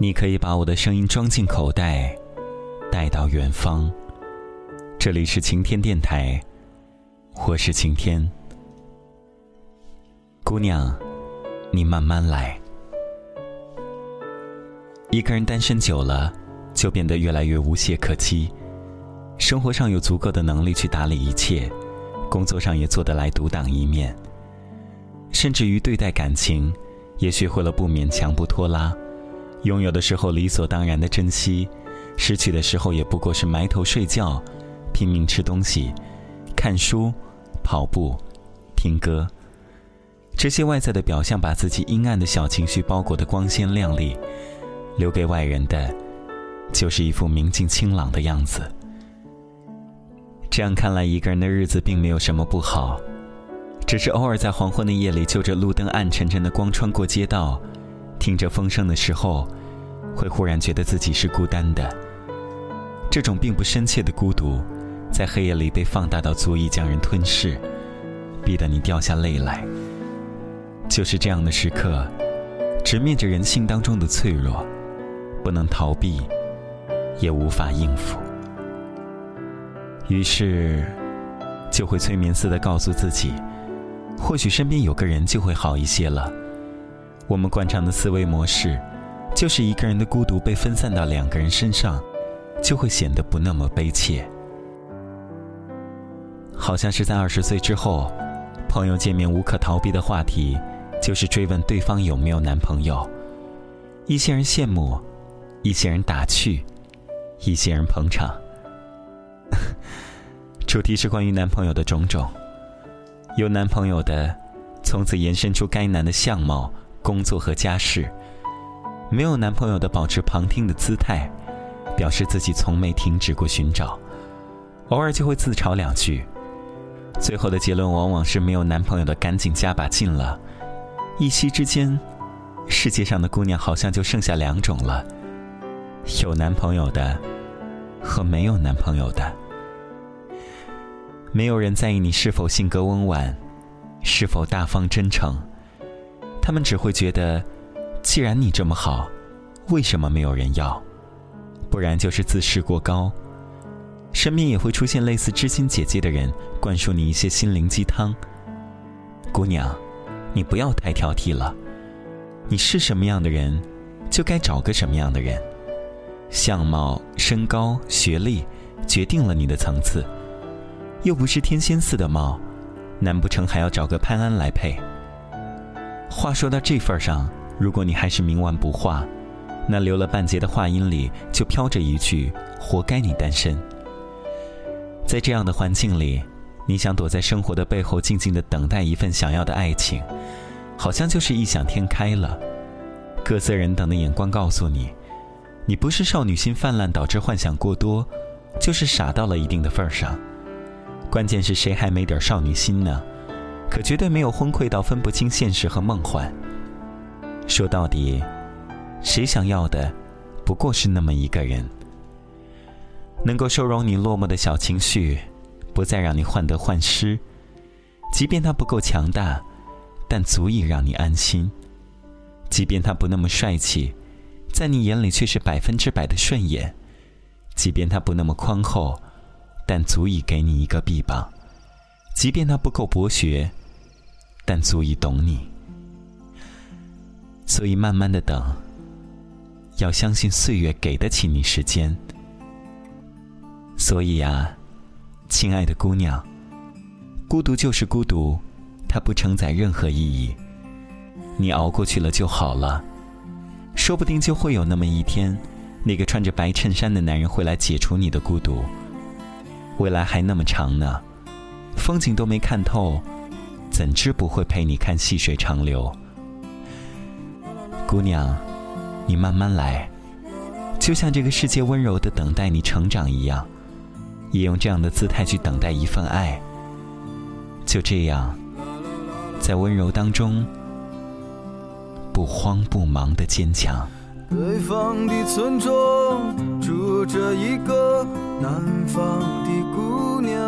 你可以把我的声音装进口袋，带到远方。这里是晴天电台，我是晴天。姑娘，你慢慢来。一个人单身久了，就变得越来越无懈可击。生活上有足够的能力去打理一切，工作上也做得来独当一面，甚至于对待感情，也学会了不勉强不拖拉。拥有的时候理所当然的珍惜，失去的时候也不过是埋头睡觉，拼命吃东西，看书，跑步，听歌。这些外在的表象，把自己阴暗的小情绪包裹得光鲜亮丽，留给外人的，就是一副明净清朗的样子。这样看来，一个人的日子并没有什么不好，只是偶尔在黄昏的夜里，就着路灯暗沉沉的光穿过街道。听着风声的时候，会忽然觉得自己是孤单的。这种并不深切的孤独，在黑夜里被放大到足以将人吞噬，逼得你掉下泪来。就是这样的时刻，直面着人性当中的脆弱，不能逃避，也无法应付。于是，就会催眠似的告诉自己，或许身边有个人就会好一些了。我们惯常的思维模式，就是一个人的孤独被分散到两个人身上，就会显得不那么悲切。好像是在二十岁之后，朋友见面无可逃避的话题，就是追问对方有没有男朋友。一些人羡慕，一些人打趣，一些人捧场。主题是关于男朋友的种种，有男朋友的，从此延伸出该男的相貌。工作和家事，没有男朋友的保持旁听的姿态，表示自己从没停止过寻找，偶尔就会自嘲两句，最后的结论往往是没有男朋友的赶紧加把劲了。一夕之间，世界上的姑娘好像就剩下两种了：有男朋友的和没有男朋友的。没有人在意你是否性格温婉，是否大方真诚。他们只会觉得，既然你这么好，为什么没有人要？不然就是自视过高。身边也会出现类似知心姐姐的人，灌输你一些心灵鸡汤。姑娘，你不要太挑剔了。你是什么样的人，就该找个什么样的人。相貌、身高、学历，决定了你的层次。又不是天仙似的貌，难不成还要找个潘安来配？话说到这份上，如果你还是冥顽不化，那留了半截的话音里就飘着一句“活该你单身”。在这样的环境里，你想躲在生活的背后静静的等待一份想要的爱情，好像就是异想天开了。各色人等的眼光告诉你，你不是少女心泛滥导致幻想过多，就是傻到了一定的份上。关键是谁还没点少女心呢？可绝对没有昏聩到分不清现实和梦幻。说到底，谁想要的，不过是那么一个人，能够收容你落寞的小情绪，不再让你患得患失。即便他不够强大，但足以让你安心；即便他不那么帅气，在你眼里却是百分之百的顺眼；即便他不那么宽厚，但足以给你一个臂膀；即便他不够博学。但足以懂你，所以慢慢的等。要相信岁月给得起你时间。所以啊，亲爱的姑娘，孤独就是孤独，它不承载任何意义。你熬过去了就好了，说不定就会有那么一天，那个穿着白衬衫的男人会来解除你的孤独。未来还那么长呢，风景都没看透。怎知不会陪你看细水长流？姑娘，你慢慢来，就像这个世界温柔的等待你成长一样，也用这样的姿态去等待一份爱。就这样，在温柔当中，不慌不忙的坚强。北方的村庄住着一个南方的姑娘。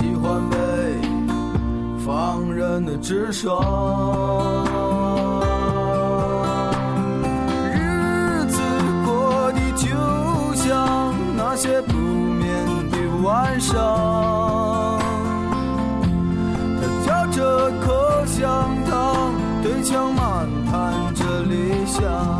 喜欢北方人的直爽？些不眠的晚上，他嚼着口香糖，对墙漫谈着理想。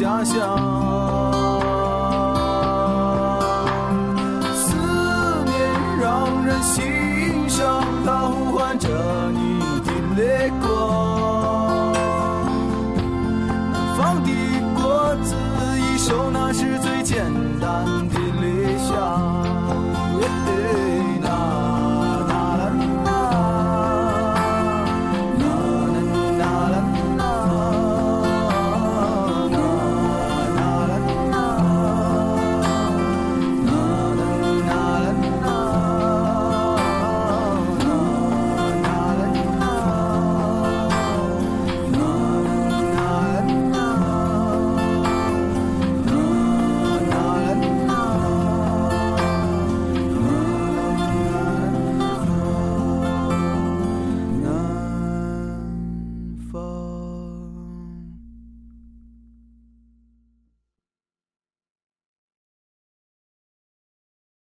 家乡，